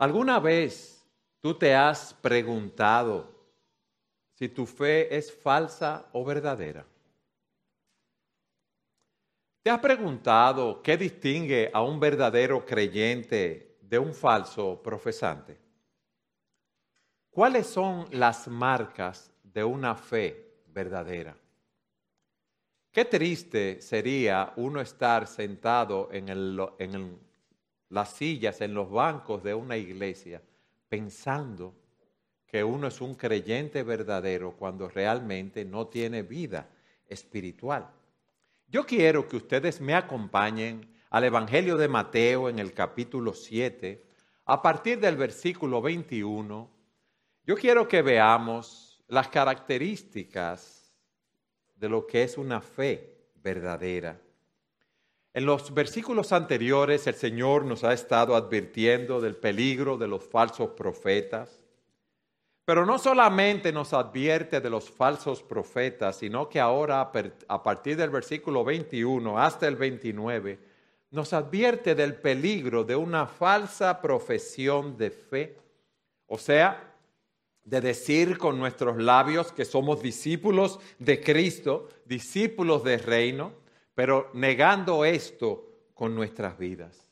¿Alguna vez tú te has preguntado si tu fe es falsa o verdadera? ¿Te has preguntado qué distingue a un verdadero creyente de un falso profesante? ¿Cuáles son las marcas de una fe verdadera? Qué triste sería uno estar sentado en, en las sillas, en los bancos de una iglesia, pensando que uno es un creyente verdadero cuando realmente no tiene vida espiritual. Yo quiero que ustedes me acompañen al Evangelio de Mateo en el capítulo 7, a partir del versículo 21. Yo quiero que veamos las características de lo que es una fe verdadera. En los versículos anteriores el Señor nos ha estado advirtiendo del peligro de los falsos profetas, pero no solamente nos advierte de los falsos profetas, sino que ahora a partir del versículo 21 hasta el 29, nos advierte del peligro de una falsa profesión de fe. O sea, de decir con nuestros labios que somos discípulos de Cristo, discípulos del reino, pero negando esto con nuestras vidas.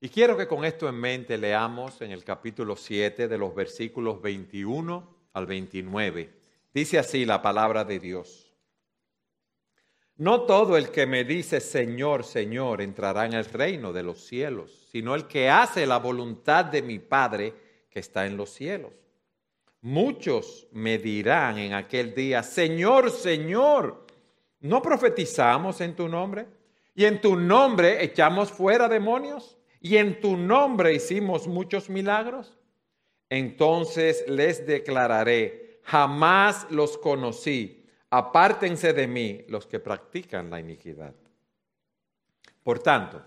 Y quiero que con esto en mente leamos en el capítulo 7 de los versículos 21 al 29. Dice así la palabra de Dios. No todo el que me dice Señor, Señor entrará en el reino de los cielos, sino el que hace la voluntad de mi Padre que está en los cielos. Muchos me dirán en aquel día, Señor, Señor, ¿no profetizamos en tu nombre? ¿Y en tu nombre echamos fuera demonios? y en tu nombre hicimos muchos milagros? Entonces les declararé, jamás los conocí, apártense de mí los que practican la iniquidad. Por tanto,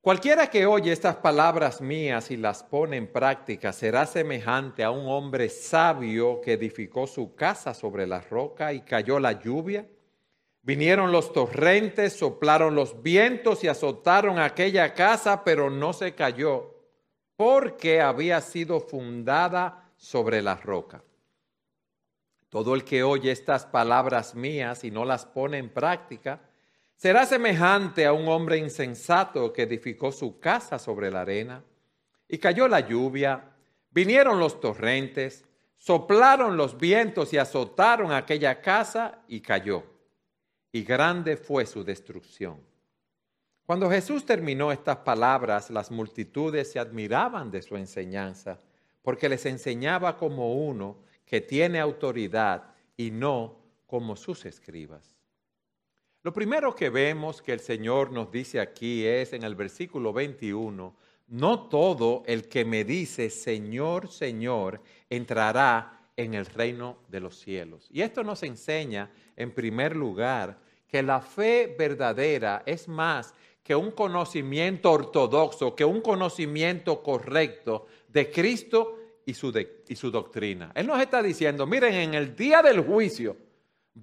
cualquiera que oye estas palabras mías y las pone en práctica será semejante a un hombre sabio que edificó su casa sobre la roca y cayó la lluvia Vinieron los torrentes, soplaron los vientos y azotaron aquella casa, pero no se cayó, porque había sido fundada sobre la roca. Todo el que oye estas palabras mías y no las pone en práctica, será semejante a un hombre insensato que edificó su casa sobre la arena. Y cayó la lluvia, vinieron los torrentes, soplaron los vientos y azotaron aquella casa y cayó y grande fue su destrucción. Cuando Jesús terminó estas palabras, las multitudes se admiraban de su enseñanza, porque les enseñaba como uno que tiene autoridad y no como sus escribas. Lo primero que vemos que el Señor nos dice aquí es en el versículo 21, no todo el que me dice Señor, Señor, entrará en el reino de los cielos. Y esto nos enseña, en primer lugar, que la fe verdadera es más que un conocimiento ortodoxo, que un conocimiento correcto de Cristo y su, y su doctrina. Él nos está diciendo, miren, en el día del juicio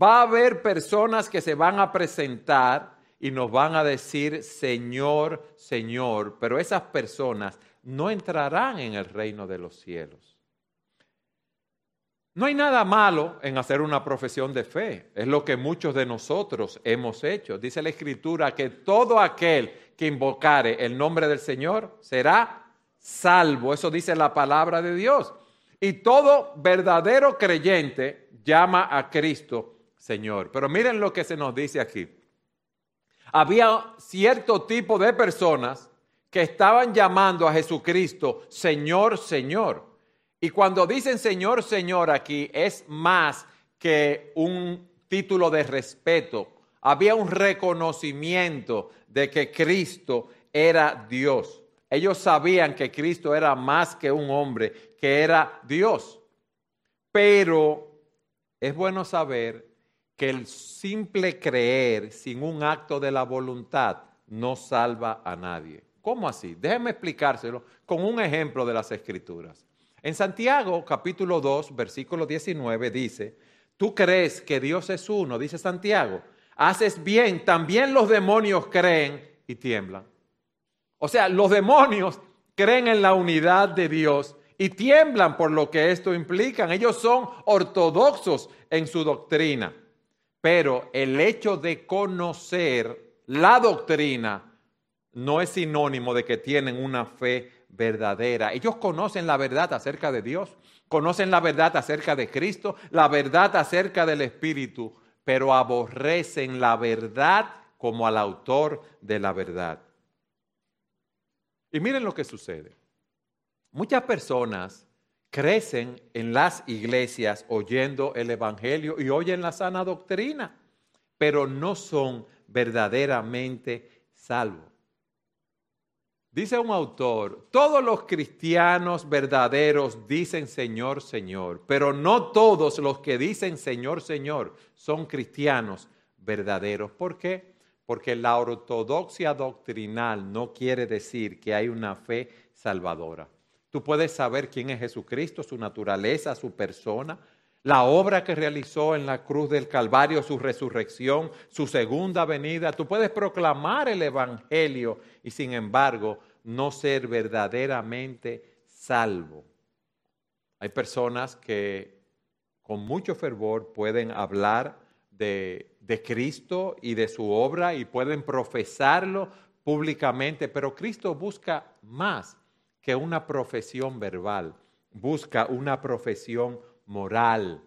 va a haber personas que se van a presentar y nos van a decir, Señor, Señor, pero esas personas no entrarán en el reino de los cielos. No hay nada malo en hacer una profesión de fe. Es lo que muchos de nosotros hemos hecho. Dice la Escritura que todo aquel que invocare el nombre del Señor será salvo. Eso dice la palabra de Dios. Y todo verdadero creyente llama a Cristo Señor. Pero miren lo que se nos dice aquí. Había cierto tipo de personas que estaban llamando a Jesucristo Señor, Señor. Y cuando dicen Señor, Señor aquí es más que un título de respeto. Había un reconocimiento de que Cristo era Dios. Ellos sabían que Cristo era más que un hombre, que era Dios. Pero es bueno saber que el simple creer sin un acto de la voluntad no salva a nadie. ¿Cómo así? Déjenme explicárselo con un ejemplo de las Escrituras. En Santiago capítulo 2, versículo 19 dice, tú crees que Dios es uno, dice Santiago, haces bien, también los demonios creen y tiemblan. O sea, los demonios creen en la unidad de Dios y tiemblan por lo que esto implica. Ellos son ortodoxos en su doctrina, pero el hecho de conocer la doctrina no es sinónimo de que tienen una fe verdadera. Ellos conocen la verdad acerca de Dios, conocen la verdad acerca de Cristo, la verdad acerca del Espíritu, pero aborrecen la verdad como al autor de la verdad. Y miren lo que sucede. Muchas personas crecen en las iglesias oyendo el Evangelio y oyen la sana doctrina, pero no son verdaderamente salvos. Dice un autor, todos los cristianos verdaderos dicen Señor, Señor, pero no todos los que dicen Señor, Señor son cristianos verdaderos. ¿Por qué? Porque la ortodoxia doctrinal no quiere decir que hay una fe salvadora. Tú puedes saber quién es Jesucristo, su naturaleza, su persona, la obra que realizó en la cruz del Calvario, su resurrección, su segunda venida. Tú puedes proclamar el Evangelio y sin embargo no ser verdaderamente salvo. Hay personas que con mucho fervor pueden hablar de, de, Cristo y de su obra y pueden profesarlo públicamente, pero Cristo busca más que una profesión verbal, busca una profesión moral,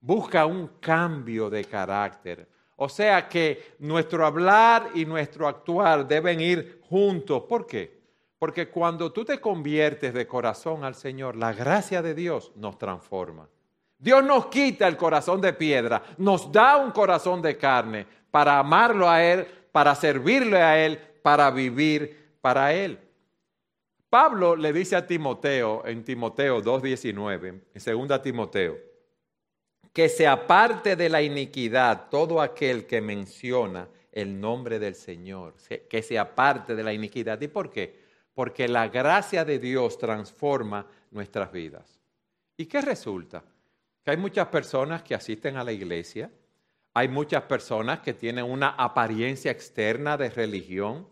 busca un cambio de carácter. O sea que nuestro hablar y nuestro actuar deben ir juntos. ¿Por qué? Porque cuando tú te conviertes de corazón al Señor, la gracia de Dios nos transforma. Dios nos quita el corazón de piedra, nos da un corazón de carne para amarlo a Él, para servirle a Él, para vivir para Él. Pablo le dice a Timoteo en Timoteo 2.19, en 2 Timoteo, que se aparte de la iniquidad todo aquel que menciona el nombre del Señor, que se aparte de la iniquidad. ¿Y por qué? Porque la gracia de Dios transforma nuestras vidas. ¿Y qué resulta? Que hay muchas personas que asisten a la iglesia, hay muchas personas que tienen una apariencia externa de religión,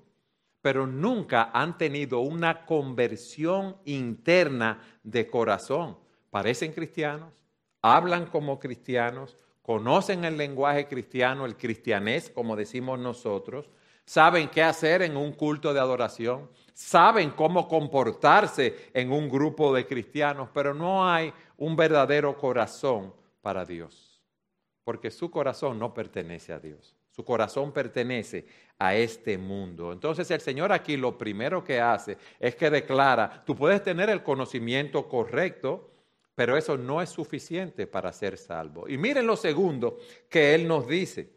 pero nunca han tenido una conversión interna de corazón. Parecen cristianos, hablan como cristianos, conocen el lenguaje cristiano, el cristianés, como decimos nosotros, saben qué hacer en un culto de adoración, saben cómo comportarse en un grupo de cristianos, pero no hay un verdadero corazón para Dios, porque su corazón no pertenece a Dios. Su corazón pertenece a este mundo. Entonces el Señor aquí lo primero que hace es que declara, tú puedes tener el conocimiento correcto, pero eso no es suficiente para ser salvo. Y miren lo segundo que Él nos dice.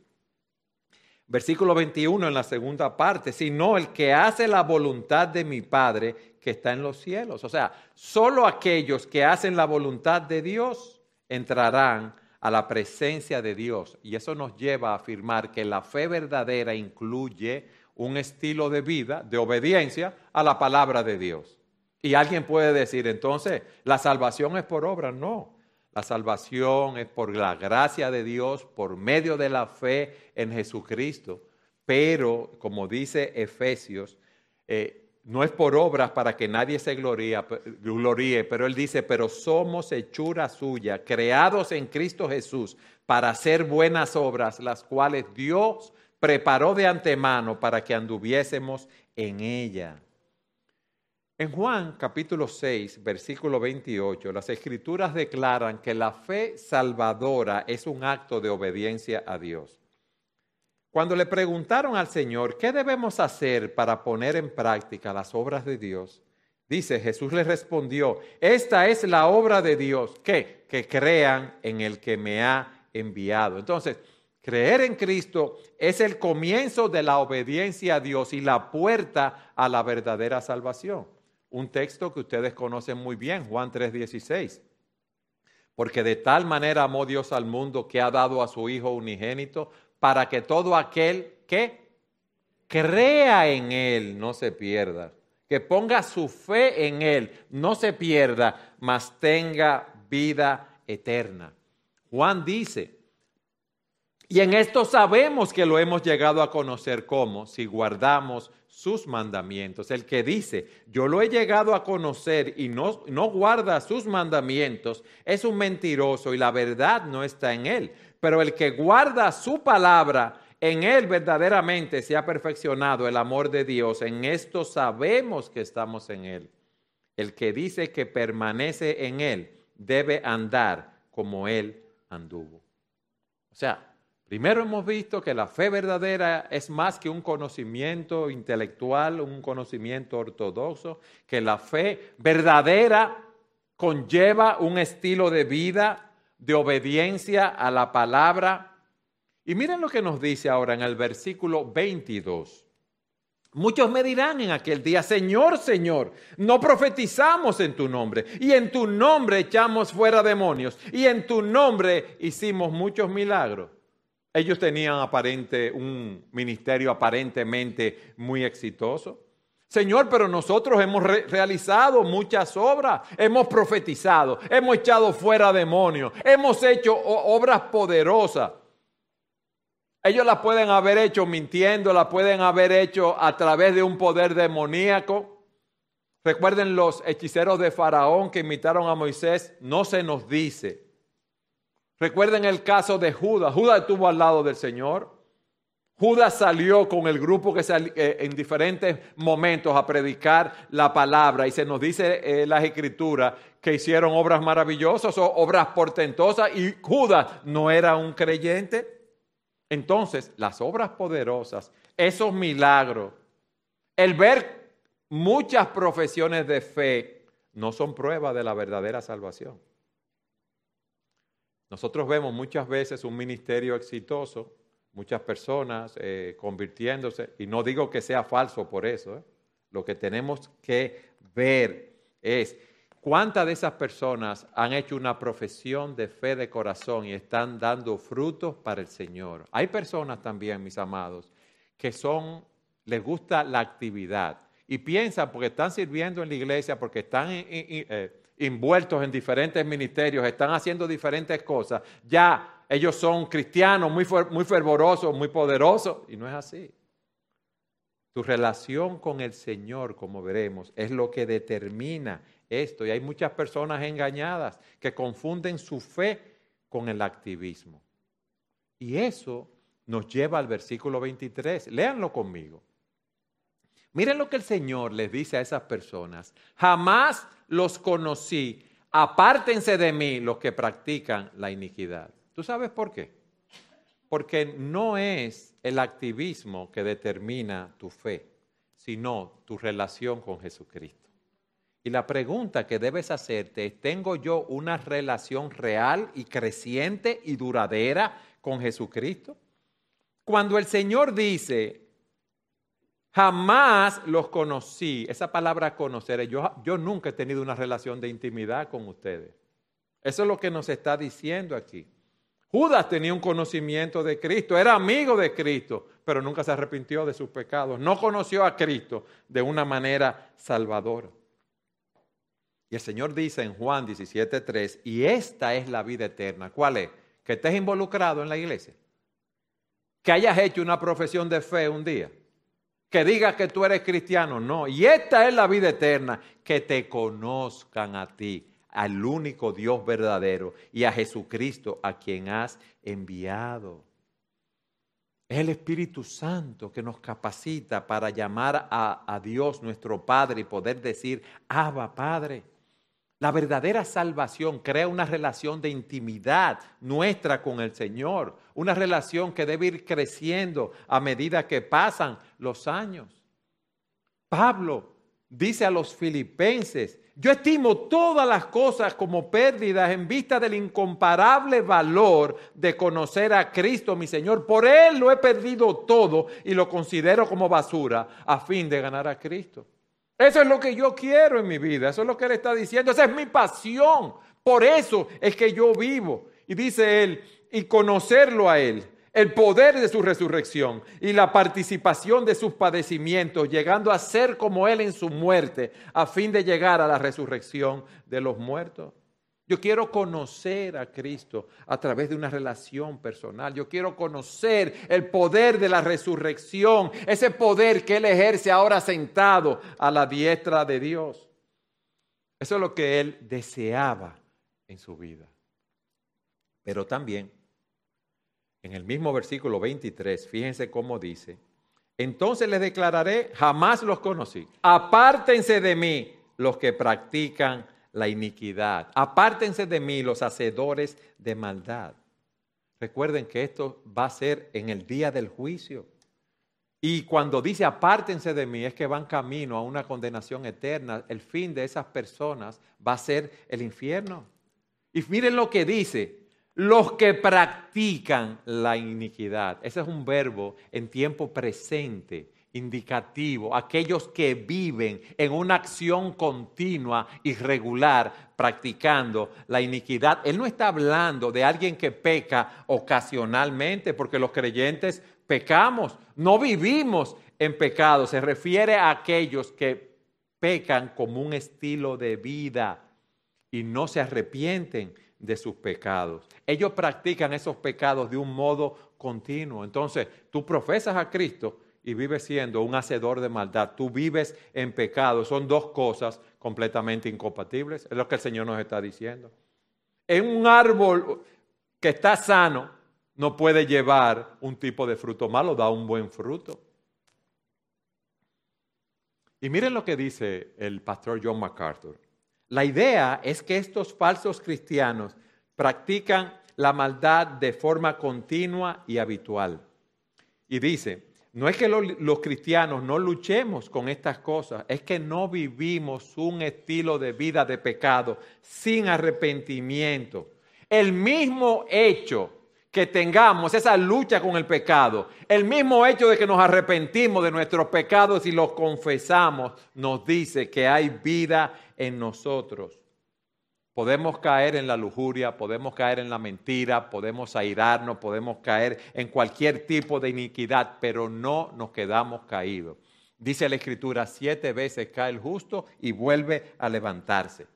Versículo 21 en la segunda parte, sino el que hace la voluntad de mi Padre que está en los cielos. O sea, solo aquellos que hacen la voluntad de Dios entrarán a la presencia de Dios. Y eso nos lleva a afirmar que la fe verdadera incluye un estilo de vida, de obediencia a la palabra de Dios. Y alguien puede decir, entonces, la salvación es por obra. No, la salvación es por la gracia de Dios, por medio de la fe en Jesucristo. Pero, como dice Efesios, eh, no es por obras para que nadie se gloríe, pero él dice, pero somos hechura suya, creados en Cristo Jesús para hacer buenas obras, las cuales Dios preparó de antemano para que anduviésemos en ella. En Juan capítulo 6, versículo 28, las escrituras declaran que la fe salvadora es un acto de obediencia a Dios. Cuando le preguntaron al Señor, ¿qué debemos hacer para poner en práctica las obras de Dios? Dice, Jesús le respondió, esta es la obra de Dios, ¿qué? Que crean en el que me ha enviado. Entonces, creer en Cristo es el comienzo de la obediencia a Dios y la puerta a la verdadera salvación. Un texto que ustedes conocen muy bien, Juan 3:16. Porque de tal manera amó Dios al mundo que ha dado a su Hijo unigénito para que todo aquel que crea en Él no se pierda, que ponga su fe en Él, no se pierda, mas tenga vida eterna. Juan dice, Y en esto sabemos que lo hemos llegado a conocer como si guardamos sus mandamientos. El que dice, yo lo he llegado a conocer y no, no guarda sus mandamientos, es un mentiroso y la verdad no está en él. Pero el que guarda su palabra, en él verdaderamente se ha perfeccionado el amor de Dios. En esto sabemos que estamos en él. El que dice que permanece en él debe andar como él anduvo. O sea, Primero hemos visto que la fe verdadera es más que un conocimiento intelectual, un conocimiento ortodoxo, que la fe verdadera conlleva un estilo de vida de obediencia a la palabra. Y miren lo que nos dice ahora en el versículo 22. Muchos me dirán en aquel día, Señor, Señor, no profetizamos en tu nombre, y en tu nombre echamos fuera demonios, y en tu nombre hicimos muchos milagros. Ellos tenían aparente, un ministerio aparentemente muy exitoso. Señor, pero nosotros hemos realizado muchas obras, hemos profetizado, hemos echado fuera demonios, hemos hecho obras poderosas. Ellos las pueden haber hecho mintiendo, las pueden haber hecho a través de un poder demoníaco. Recuerden los hechiceros de Faraón que imitaron a Moisés, no se nos dice Recuerden el caso de Judas. Judas estuvo al lado del Señor. Judas salió con el grupo que salió eh, en diferentes momentos a predicar la palabra y se nos dice eh, las escrituras que hicieron obras maravillosas o obras portentosas y Judas no era un creyente. Entonces, las obras poderosas, esos milagros, el ver muchas profesiones de fe, no son prueba de la verdadera salvación. Nosotros vemos muchas veces un ministerio exitoso, muchas personas eh, convirtiéndose, y no digo que sea falso por eso, ¿eh? lo que tenemos que ver es cuántas de esas personas han hecho una profesión de fe de corazón y están dando frutos para el Señor. Hay personas también, mis amados, que son, les gusta la actividad y piensan porque están sirviendo en la iglesia, porque están... Eh, envueltos en diferentes ministerios, están haciendo diferentes cosas, ya ellos son cristianos muy, muy fervorosos, muy poderosos, y no es así. Tu relación con el Señor, como veremos, es lo que determina esto. Y hay muchas personas engañadas que confunden su fe con el activismo. Y eso nos lleva al versículo 23. Léanlo conmigo. Miren lo que el Señor les dice a esas personas. Jamás los conocí. Apártense de mí los que practican la iniquidad. ¿Tú sabes por qué? Porque no es el activismo que determina tu fe, sino tu relación con Jesucristo. Y la pregunta que debes hacerte es, ¿tengo yo una relación real y creciente y duradera con Jesucristo? Cuando el Señor dice, Jamás los conocí. Esa palabra conocer, yo, nunca he tenido una relación de intimidad con ustedes. Eso es lo que nos está diciendo aquí. Judas tenía un conocimiento de Cristo, era amigo de Cristo, pero nunca se arrepintió de sus pecados. No conoció a Cristo de una manera salvadora. Y el Señor dice en Juan 17:3, y esta es la vida eterna. ¿Cuál es? Que estés involucrado en la iglesia. Que hayas hecho una profesión de fe un día que digas que tú eres cristiano, no. Y esta es la vida eterna, que te conozcan a ti, al único Dios verdadero y a Jesucristo a quien has enviado. Es el Espíritu Santo que nos capacita para llamar a, a Dios nuestro Padre y poder decir, Abba Padre. La verdadera salvación crea una relación de intimidad nuestra con el Señor, una relación que debe ir creciendo a medida que pasan los años. Pablo dice a los filipenses, yo estimo todas las cosas como pérdidas en vista del incomparable valor de conocer a Cristo mi Señor. Por Él lo he perdido todo y lo considero como basura a fin de ganar a Cristo. Eso es lo que yo quiero en mi vida, eso es lo que Él está diciendo, esa es mi pasión, por eso es que yo vivo. Y dice Él, y conocerlo a Él, el poder de su resurrección y la participación de sus padecimientos, llegando a ser como Él en su muerte, a fin de llegar a la resurrección de los muertos. Yo quiero conocer a Cristo a través de una relación personal. Yo quiero conocer el poder de la resurrección, ese poder que Él ejerce ahora sentado a la diestra de Dios. Eso es lo que Él deseaba en su vida. Pero también, en el mismo versículo 23, fíjense cómo dice, entonces les declararé, jamás los conocí. Apártense de mí los que practican la iniquidad. Apártense de mí los hacedores de maldad. Recuerden que esto va a ser en el día del juicio. Y cuando dice apártense de mí es que van camino a una condenación eterna. El fin de esas personas va a ser el infierno. Y miren lo que dice, los que practican la iniquidad. Ese es un verbo en tiempo presente indicativo, aquellos que viven en una acción continua y regular practicando la iniquidad. Él no está hablando de alguien que peca ocasionalmente, porque los creyentes pecamos, no vivimos en pecado. Se refiere a aquellos que pecan como un estilo de vida y no se arrepienten de sus pecados. Ellos practican esos pecados de un modo continuo. Entonces, tú profesas a Cristo, y vives siendo un hacedor de maldad, tú vives en pecado, son dos cosas completamente incompatibles. Es lo que el Señor nos está diciendo. En un árbol que está sano no puede llevar un tipo de fruto malo, da un buen fruto. Y miren lo que dice el pastor John MacArthur. La idea es que estos falsos cristianos practican la maldad de forma continua y habitual. Y dice, no es que los, cristianos no luchemos con estas cosas, es que no vivimos un estilo de vida de pecado sin arrepentimiento. El mismo hecho que tengamos esa lucha con el pecado, el mismo hecho de que nos arrepentimos de nuestros pecados y los confesamos, nos dice que hay vida en nosotros. Podemos caer en la lujuria, podemos caer en la mentira, podemos airarnos, podemos caer en cualquier tipo de iniquidad, pero no nos quedamos caídos. Dice la Escritura, siete veces cae el justo y vuelve a levantarse.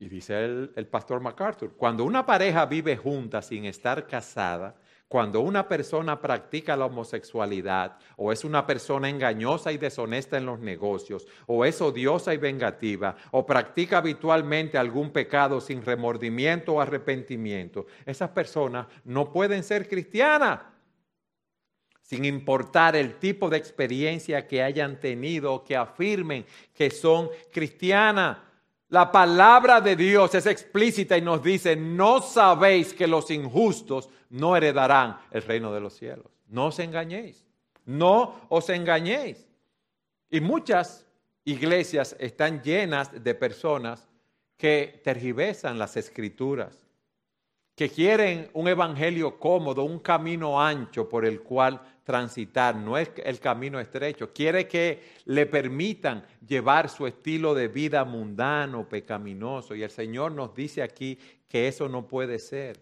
Y dice el, el pastor MacArthur, cuando una pareja vive junta sin estar casada, cuando una persona practica la homosexualidad o es una persona engañosa y deshonesta en los negocios o es odiosa y vengativa o practica habitualmente algún pecado sin remordimiento o arrepentimiento, esas personas no pueden ser cristianas sin importar el tipo de experiencia que hayan tenido o que afirmen que son cristianas. La palabra de Dios es explícita y nos dice, no sabéis que los injustos no heredarán el reino de los cielos. No os engañéis, no os engañéis. Y muchas iglesias están llenas de personas que tergiversan las escrituras, que quieren un evangelio cómodo, un camino ancho por el cual transitar, no es el camino estrecho, quiere que le permitan llevar su estilo de vida mundano, pecaminoso. Y el Señor nos dice aquí que eso no puede ser.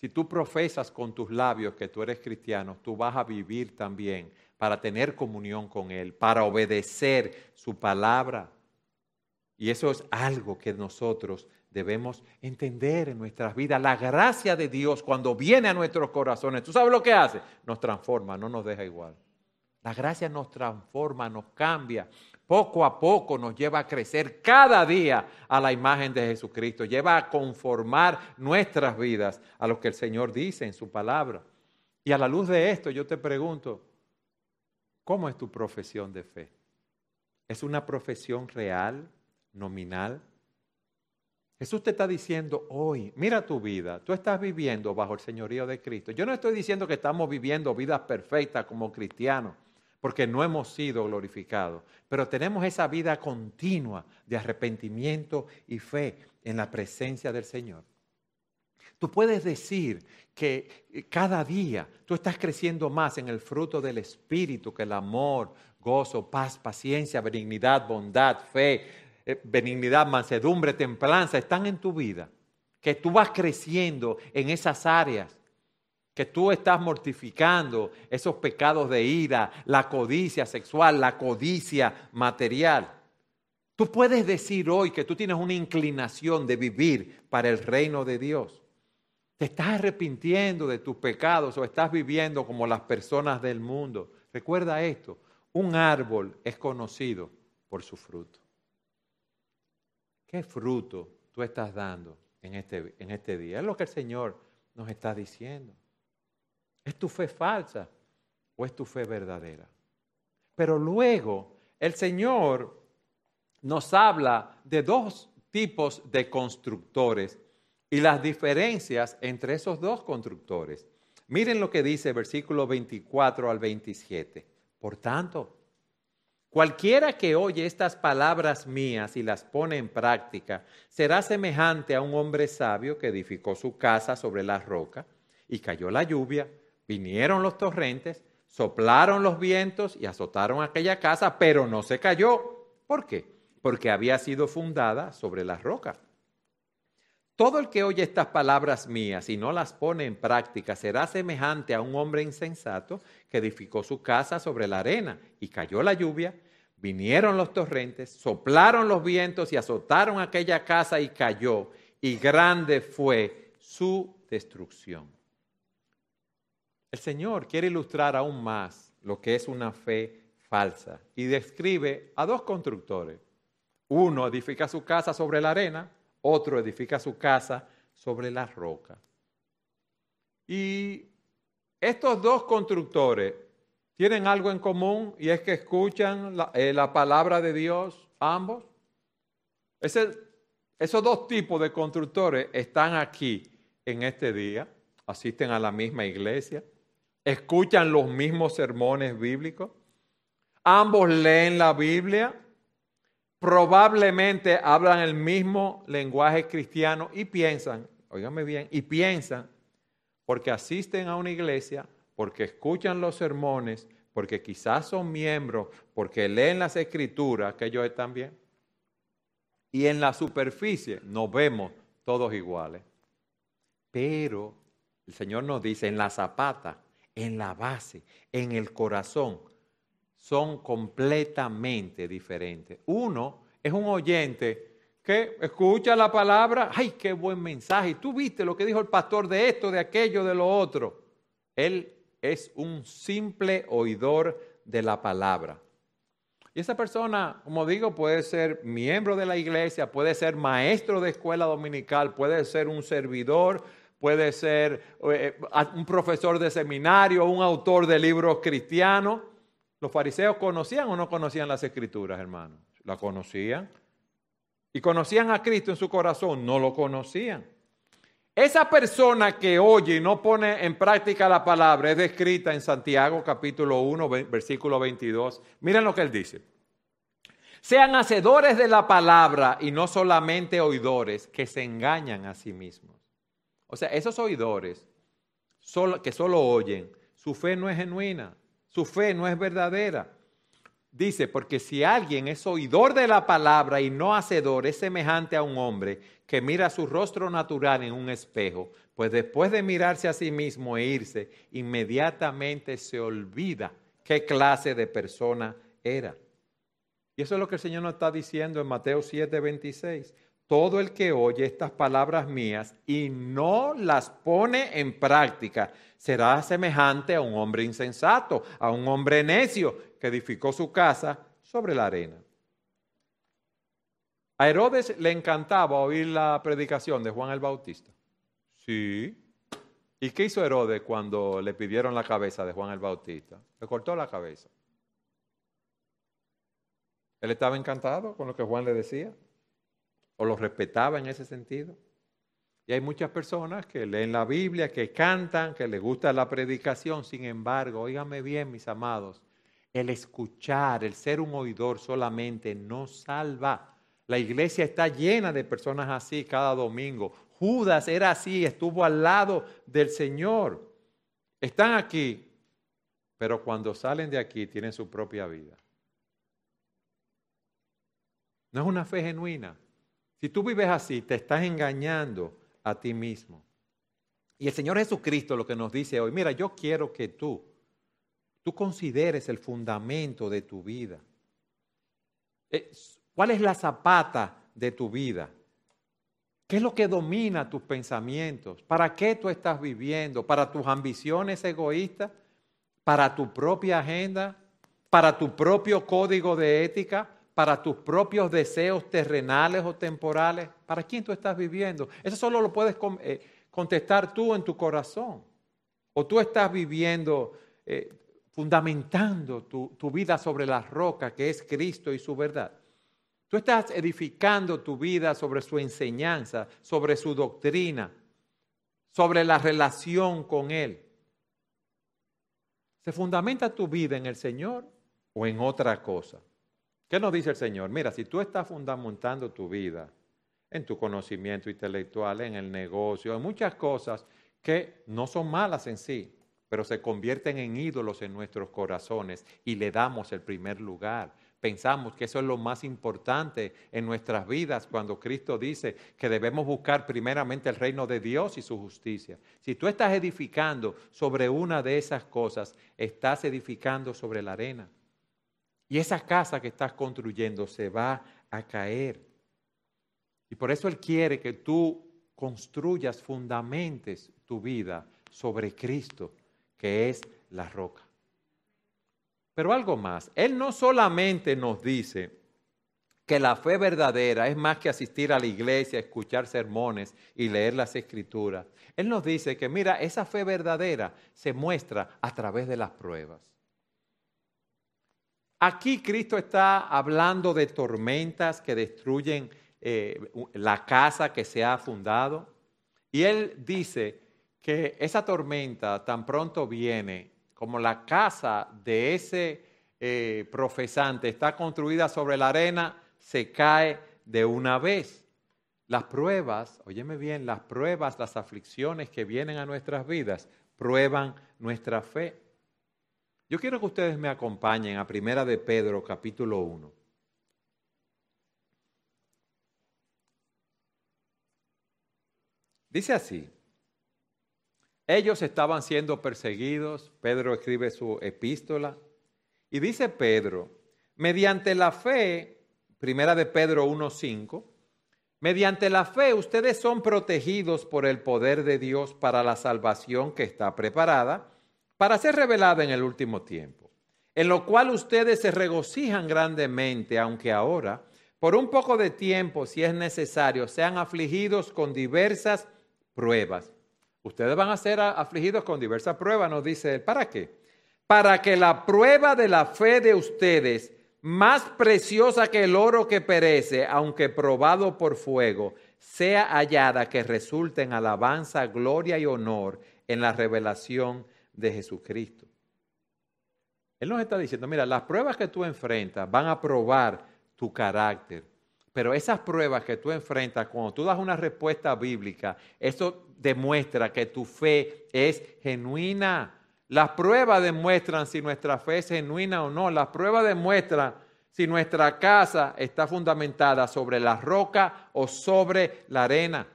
Si tú profesas con tus labios que tú eres cristiano, tú vas a vivir también para tener comunión con Él, para obedecer su palabra. Y eso es algo que nosotros debemos entender en nuestras vidas. La gracia de Dios cuando viene a nuestros corazones, ¿tú sabes lo que hace? Nos transforma, no nos deja igual. La gracia nos transforma, nos cambia. Poco a poco nos lleva a crecer cada día a la imagen de Jesucristo. Lleva a conformar nuestras vidas a lo que el Señor dice en su palabra. Y a la luz de esto yo te pregunto, ¿cómo es tu profesión de fe? ¿Es una profesión real, nominal? Jesús te está diciendo hoy, mira tu vida, tú estás viviendo bajo el señorío de Cristo. Yo no estoy diciendo que estamos viviendo vidas perfectas como cristianos, porque no hemos sido glorificados, pero tenemos esa vida continua de arrepentimiento y fe en la presencia del Señor. Tú puedes decir que cada día tú estás creciendo más en el fruto del Espíritu, que el amor, gozo, paz, paciencia, benignidad, bondad, fe, eh, benignidad, mansedumbre, templanza están en tu vida, que tú vas creciendo en esas áreas, que tú estás mortificando esos pecados de ira, la codicia sexual, la codicia material. Tú puedes decir hoy que tú tienes una inclinación de vivir para el reino de Dios. Te estás arrepintiendo de tus pecados o estás viviendo como las personas del mundo. Recuerda esto, un árbol es conocido por su fruto. ¿Qué fruto tú estás dando en este, en este día? Es lo que el Señor nos está diciendo. ¿Es tu fe falsa o es tu fe verdadera? Pero luego el Señor nos habla de dos tipos de constructores y las diferencias entre esos dos constructores. Miren lo que dice versículo 24 al 27. Por tanto, cualquiera que oye estas palabras mías y las pone en práctica, será semejante a un hombre sabio que edificó su casa sobre la roca y cayó la lluvia, vinieron los torrentes, soplaron los vientos y azotaron aquella casa, pero no se cayó. ¿Por qué? Porque había sido fundada sobre la roca. Todo el que oye estas palabras mías y no las pone en práctica será semejante a un hombre insensato que edificó su casa sobre la arena y cayó la lluvia, vinieron los torrentes, soplaron los vientos y azotaron aquella casa y cayó, y grande fue su destrucción. El Señor quiere ilustrar aún más lo que es una fe falsa y describe a dos constructores. Uno edifica su casa sobre la arena, otro edifica su casa sobre la roca. Y estos dos constructores tienen algo en común y es que escuchan la, eh, palabra de Dios ambos. esos dos tipos de constructores están aquí en este día, asisten a la misma iglesia, escuchan los mismos sermones bíblicos, ambos leen la Biblia, probablemente hablan el mismo lenguaje cristiano y piensan, óigame bien, y piensan, porque asisten a una iglesia, porque escuchan los sermones, porque quizás son miembros, porque leen las escrituras, que ellos están bien. Y en la superficie nos vemos todos iguales. Pero el Señor nos dice, en la zapata, en la base, en el corazón, son completamente diferentes. Uno es un oyente que escucha la palabra, ay, qué buen mensaje. Tú viste lo que dijo el pastor de esto, de aquello, de lo otro. Él es un simple oidor de la palabra. Y esa persona, como digo, puede ser miembro de la iglesia, puede ser maestro de escuela dominical, puede ser un servidor, puede ser eh, un profesor de seminario, un autor de libros cristianos. ¿Los fariseos conocían o no conocían las escrituras, hermanos? La conocían. ¿Y conocían a Cristo en su corazón? No lo conocían. Esa persona que oye y no pone en práctica la palabra es descrita en Santiago capítulo 1, versículo 22. Miren lo que él dice. Sean hacedores de la palabra y no solamente oidores que se engañan a sí mismos. O sea, esos oidores que solo oyen, su fe no es genuina. Su fe no es verdadera. Dice, porque si alguien es oidor de la palabra y no hacedor, es semejante a un hombre que mira su rostro natural en un espejo, pues después de mirarse a sí mismo e irse, inmediatamente se olvida qué clase de persona era. Y eso es lo que el Señor nos está diciendo en Mateo 7, 26 todo el que oye estas palabras mías y no las pone en práctica será semejante a un hombre insensato, a un hombre necio que edificó su casa sobre la arena. A Herodes le encantaba oír la predicación de Juan el Bautista. Sí. ¿Y qué hizo Herodes cuando le pidieron la cabeza de Juan el Bautista? Le cortó la cabeza. Él estaba encantado con lo que Juan le decía o lo respetaba en ese sentido. Y hay muchas personas que leen la Biblia, que cantan, que les gusta la predicación. Sin embargo, óigame bien, mis amados, el escuchar, el ser un oidor solamente no salva. La iglesia está llena de personas así cada domingo. Judas era así, estuvo al lado del Señor. Están aquí, pero cuando salen de aquí tienen su propia vida. No es una fe genuina. Si tú vives así, te estás engañando a ti mismo. Y el Señor Jesucristo lo que nos dice hoy, mira, yo quiero que tú, tú consideres el fundamento de tu vida. Eh, ¿Cuál es la zapata de tu vida? ¿Qué es lo que domina tus pensamientos? ¿Para qué tú estás viviendo? ¿Para tus ambiciones egoístas? ¿Para tu propia agenda? ¿Para tu propio código de ética? ¿Para tus propios deseos terrenales o temporales? ¿Para quién tú estás viviendo? Eso solo lo puedes eh, contestar tú en tu corazón. O tú estás viviendo, eh, fundamentando tu, tu vida sobre la roca que es Cristo y su verdad. Tú estás edificando tu vida sobre su enseñanza, sobre su doctrina, sobre la relación con Él. ¿Se fundamenta tu vida en el Señor o en otra cosa? ¿Qué nos dice el Señor? Mira, si tú estás fundamentando tu vida en tu conocimiento intelectual, en el negocio, en muchas cosas que no son malas en sí, pero se convierten en ídolos en nuestros corazones y le damos el primer lugar pensamos que eso es lo más importante en nuestras vidas cuando Cristo dice que debemos buscar primeramente el reino de Dios y su justicia. Si tú estás edificando sobre una de esas cosas, estás edificando sobre la arena. Y esa casa que estás construyendo se va a caer. Y por eso Él quiere que tú construyas, fundamentes tu vida sobre Cristo, que es la roca. Pero algo más, Él no solamente nos dice que la fe verdadera es más que asistir a la iglesia, escuchar sermones y leer las escrituras. Él nos dice que, mira, esa fe verdadera se muestra a través de las pruebas. Aquí Cristo está hablando de tormentas que destruyen eh, la casa que se ha fundado. Y Él dice que esa tormenta tan pronto viene como la casa de ese eh, profesante está construida sobre la arena, se cae de una vez. Las pruebas, óyeme bien, las pruebas, las aflicciones que vienen a nuestras vidas, prueban nuestra fe. Yo quiero que ustedes me acompañen a Primera de Pedro, capítulo 1. Dice así, ellos estaban siendo perseguidos, Pedro escribe su epístola, y dice Pedro, mediante la fe, primera de Pedro 1.5, mediante la fe ustedes son protegidos por el poder de Dios para la salvación que está preparada para ser revelada en el último tiempo, en lo cual ustedes se regocijan grandemente, aunque ahora, por un poco de tiempo, si es necesario, sean afligidos con diversas pruebas Ustedes van a ser afligidos con diversas pruebas, nos dice él. ¿Para qué? Para que la prueba de la fe de ustedes, más preciosa que el oro que perece, aunque probado por fuego, sea hallada que resulte en alabanza, gloria y honor en la revelación de Jesucristo. Él nos está diciendo, mira, las pruebas que tú enfrentas van a probar tu carácter, pero esas pruebas que tú enfrentas, cuando tú das una respuesta bíblica, eso demuestra que tu fe es genuina. Las pruebas demuestran si nuestra fe es genuina o no. Las pruebas demuestran si nuestra casa está fundamentada sobre la roca o sobre la arena.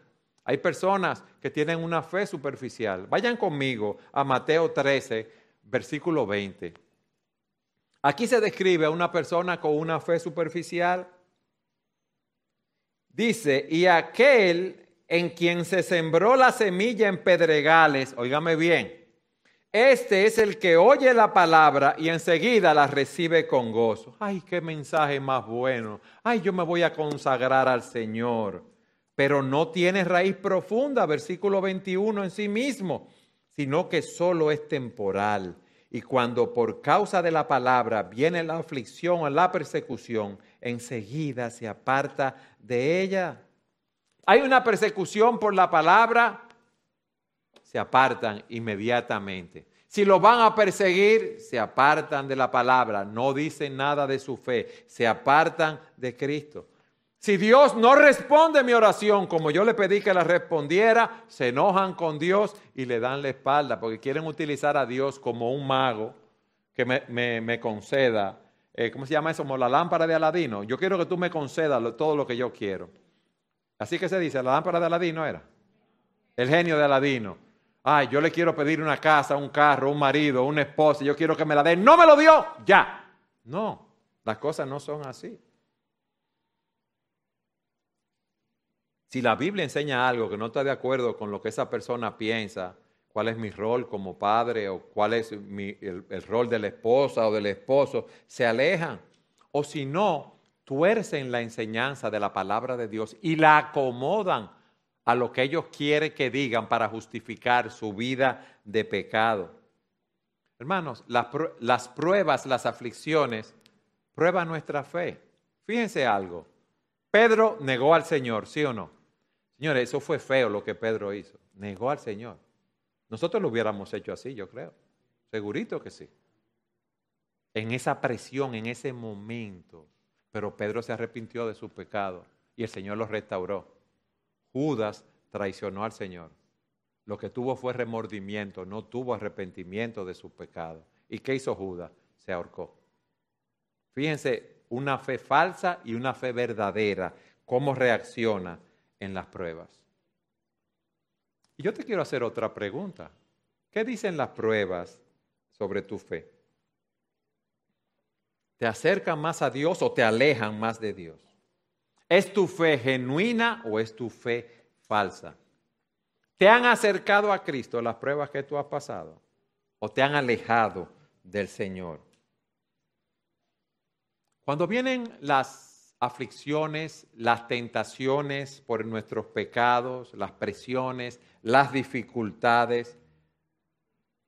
Hay personas que tienen una fe superficial. Vayan conmigo a Mateo 13, versículo 20. Aquí se describe a una persona con una fe superficial Dice, y aquel en quien se sembró la semilla en pedregales, óigame bien, este es el que oye la palabra y enseguida la recibe con gozo. Ay, qué mensaje más bueno. Ay, yo me voy a consagrar al Señor. Pero no tiene raíz profunda, versículo 21 en sí mismo, sino que solo es temporal. Y cuando por causa de la palabra viene la aflicción o la persecución, enseguida se aparta de ella. Hay una persecución por la palabra, se apartan inmediatamente. Si lo van a perseguir, se apartan de la palabra, no dicen nada de su fe, se apartan de Cristo. Si Dios no responde mi oración como yo le pedí que la respondiera, se enojan con Dios y le dan la espalda porque quieren utilizar a Dios como un mago que me, me conceda eh, ¿cómo se llama eso? Como la lámpara de Aladino. Yo quiero que tú me concedas todo lo que yo quiero. Así que se dice, la lámpara de Aladino era. El genio de Aladino. Ay, yo le quiero pedir una casa, un carro, un marido, una esposa, yo quiero que me la dé. No me lo dio, ya. No, las cosas no son así. Si la Biblia enseña algo que no está de acuerdo con lo que esa persona piensa, cuál es mi rol como padre o cuál es el, rol de la esposa o del esposo, se alejan. O si no, tuercen la enseñanza de la palabra de Dios y la acomodan a lo que ellos quieren que digan para justificar su vida de pecado. Hermanos, las, pruebas, las aflicciones, prueban nuestra fe. Fíjense algo. Pedro negó al Señor, ¿sí o no? Señores, eso fue feo lo que Pedro hizo. Negó al Señor. Nosotros lo hubiéramos hecho así, yo creo. Segurito que sí. En esa presión, en ese momento. Pero Pedro se arrepintió de su pecado y el Señor lo restauró. Judas traicionó al Señor. Lo que tuvo fue remordimiento, no tuvo arrepentimiento de su pecado. ¿Y qué hizo Judas? Se ahorcó. Fíjense, una fe falsa y una fe verdadera, cómo reacciona en las pruebas. Y yo te quiero hacer otra pregunta. ¿Qué dicen las pruebas sobre tu fe? ¿Te acercan más a Dios o te alejan más de Dios? ¿Es tu fe genuina o es tu fe falsa? ¿Te han acercado a Cristo las pruebas que tú has pasado? ¿O te han alejado del Señor? Cuando vienen las aflicciones, las tentaciones por nuestros pecados, las presiones, las dificultades,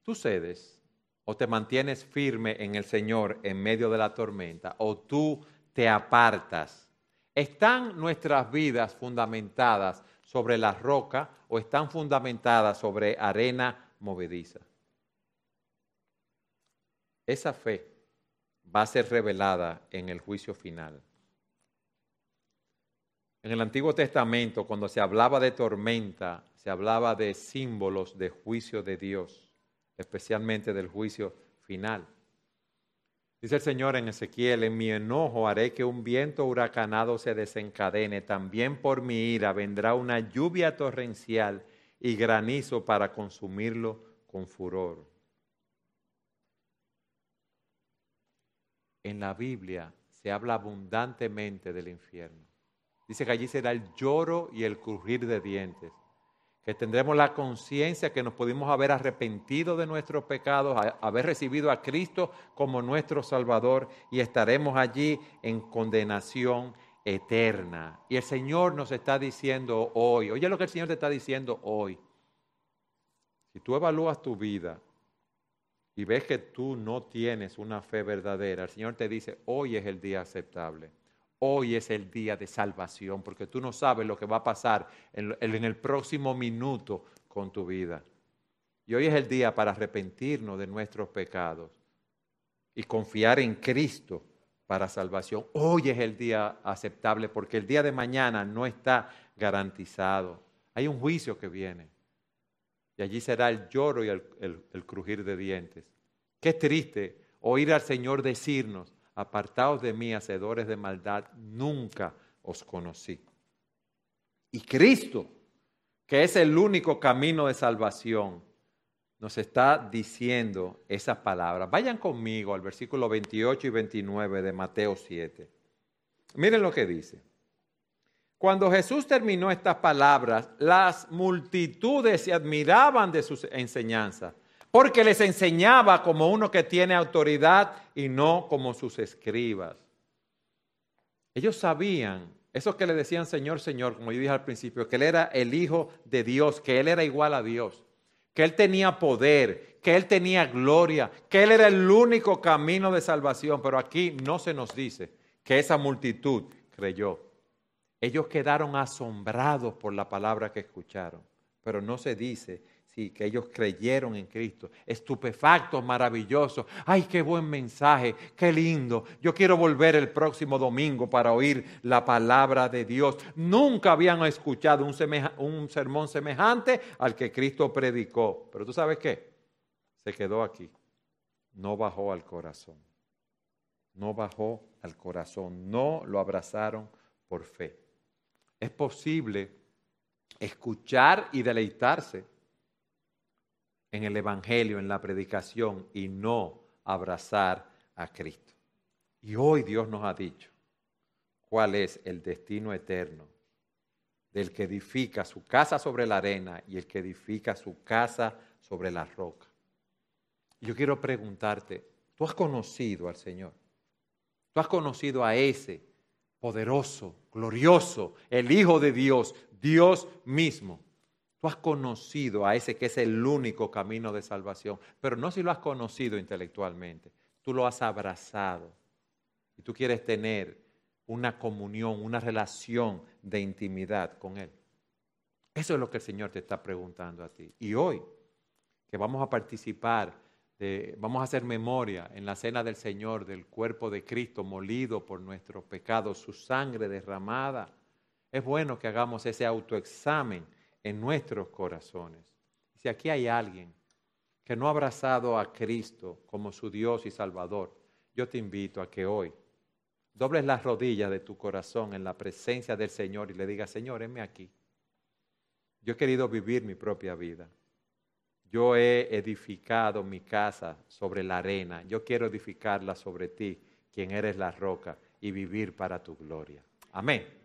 tú cedes o te mantienes firme en el Señor en medio de la tormenta o tú te apartas ¿Están nuestras vidas fundamentadas sobre la roca o están fundamentadas sobre arena movediza? Esa fe va a ser revelada en el juicio final. En el Antiguo Testamento, cuando se hablaba de tormenta, se hablaba de símbolos de juicio de Dios, especialmente del juicio final. Dice el Señor en Ezequiel, en mi enojo haré que un viento huracanado se desencadene, también por mi ira vendrá una lluvia torrencial y granizo para consumirlo con furor. En la Biblia se habla abundantemente del infierno. Dice que allí será el lloro y el crujir de dientes que tendremos la conciencia que nos pudimos haber arrepentido de nuestros pecados, haber recibido a Cristo como nuestro Salvador y estaremos allí en condenación eterna. Y el Señor nos está diciendo hoy, oye lo que el Señor te está diciendo hoy, si tú evalúas tu vida y ves que tú no tienes una fe verdadera, el Señor te dice, hoy es el día aceptable. Hoy es el día de salvación, porque tú no sabes lo que va a pasar en, el próximo minuto con tu vida. Y hoy es el día para arrepentirnos de nuestros pecados y confiar en Cristo para salvación. Hoy es el día aceptable porque el día de mañana no está garantizado. Hay un juicio que viene y allí será el lloro y el crujir de dientes. Qué triste oír al Señor decirnos, apartaos de mí, hacedores de maldad, nunca os conocí. Y Cristo, que es el único camino de salvación, nos está diciendo esas palabras. Vayan conmigo al versículo 28 y 29 de Mateo 7. Miren lo que dice. Cuando Jesús terminó estas palabras, las multitudes se admiraban de sus enseñanzas porque les enseñaba como uno que tiene autoridad y no como sus escribas. Ellos sabían, esos que le decían Señor, Señor, como yo dije al principio, que Él era el Hijo de Dios, que Él era igual a Dios, que Él tenía poder, que Él tenía gloria, que Él era el único camino de salvación, pero aquí no se nos dice que esa multitud creyó. Ellos quedaron asombrados por la palabra que escucharon, pero no se dice Sí, que ellos creyeron en Cristo. Estupefactos, maravillosos. Ay, qué buen mensaje, qué lindo. Yo quiero volver el próximo domingo para oír la palabra de Dios. Nunca habían escuchado un, un sermón semejante al que Cristo predicó. Pero tú sabes qué? Se quedó aquí. No bajó al corazón. No bajó al corazón. No lo abrazaron por fe. Es posible escuchar y deleitarse en el Evangelio, en la predicación y no abrazar a Cristo. Y hoy Dios nos ha dicho cuál es el destino eterno del que edifica su casa sobre la arena y el que edifica su casa sobre la roca. Yo quiero preguntarte, ¿tú has conocido al Señor? ¿Tú has conocido a ese poderoso, glorioso, el Hijo de Dios, Dios mismo? Tú has conocido a ese que es el único camino de salvación, pero no si lo has conocido intelectualmente, tú lo has abrazado y tú quieres tener una comunión, una relación de intimidad con Él. Eso es lo que el Señor te está preguntando a ti. Y hoy, que vamos a participar, vamos a hacer memoria en la cena del Señor del cuerpo de Cristo molido por nuestros pecados, su sangre derramada, es bueno que hagamos ese autoexamen en nuestros corazones. Si aquí hay alguien que no ha abrazado a Cristo como su Dios y Salvador, yo te invito a que hoy dobles las rodillas de tu corazón en la presencia del Señor y le digas, Señor, heme aquí. Yo he querido vivir mi propia vida. Yo he edificado mi casa sobre la arena. Yo quiero edificarla sobre ti, quien eres la roca, y vivir para tu gloria. Amén.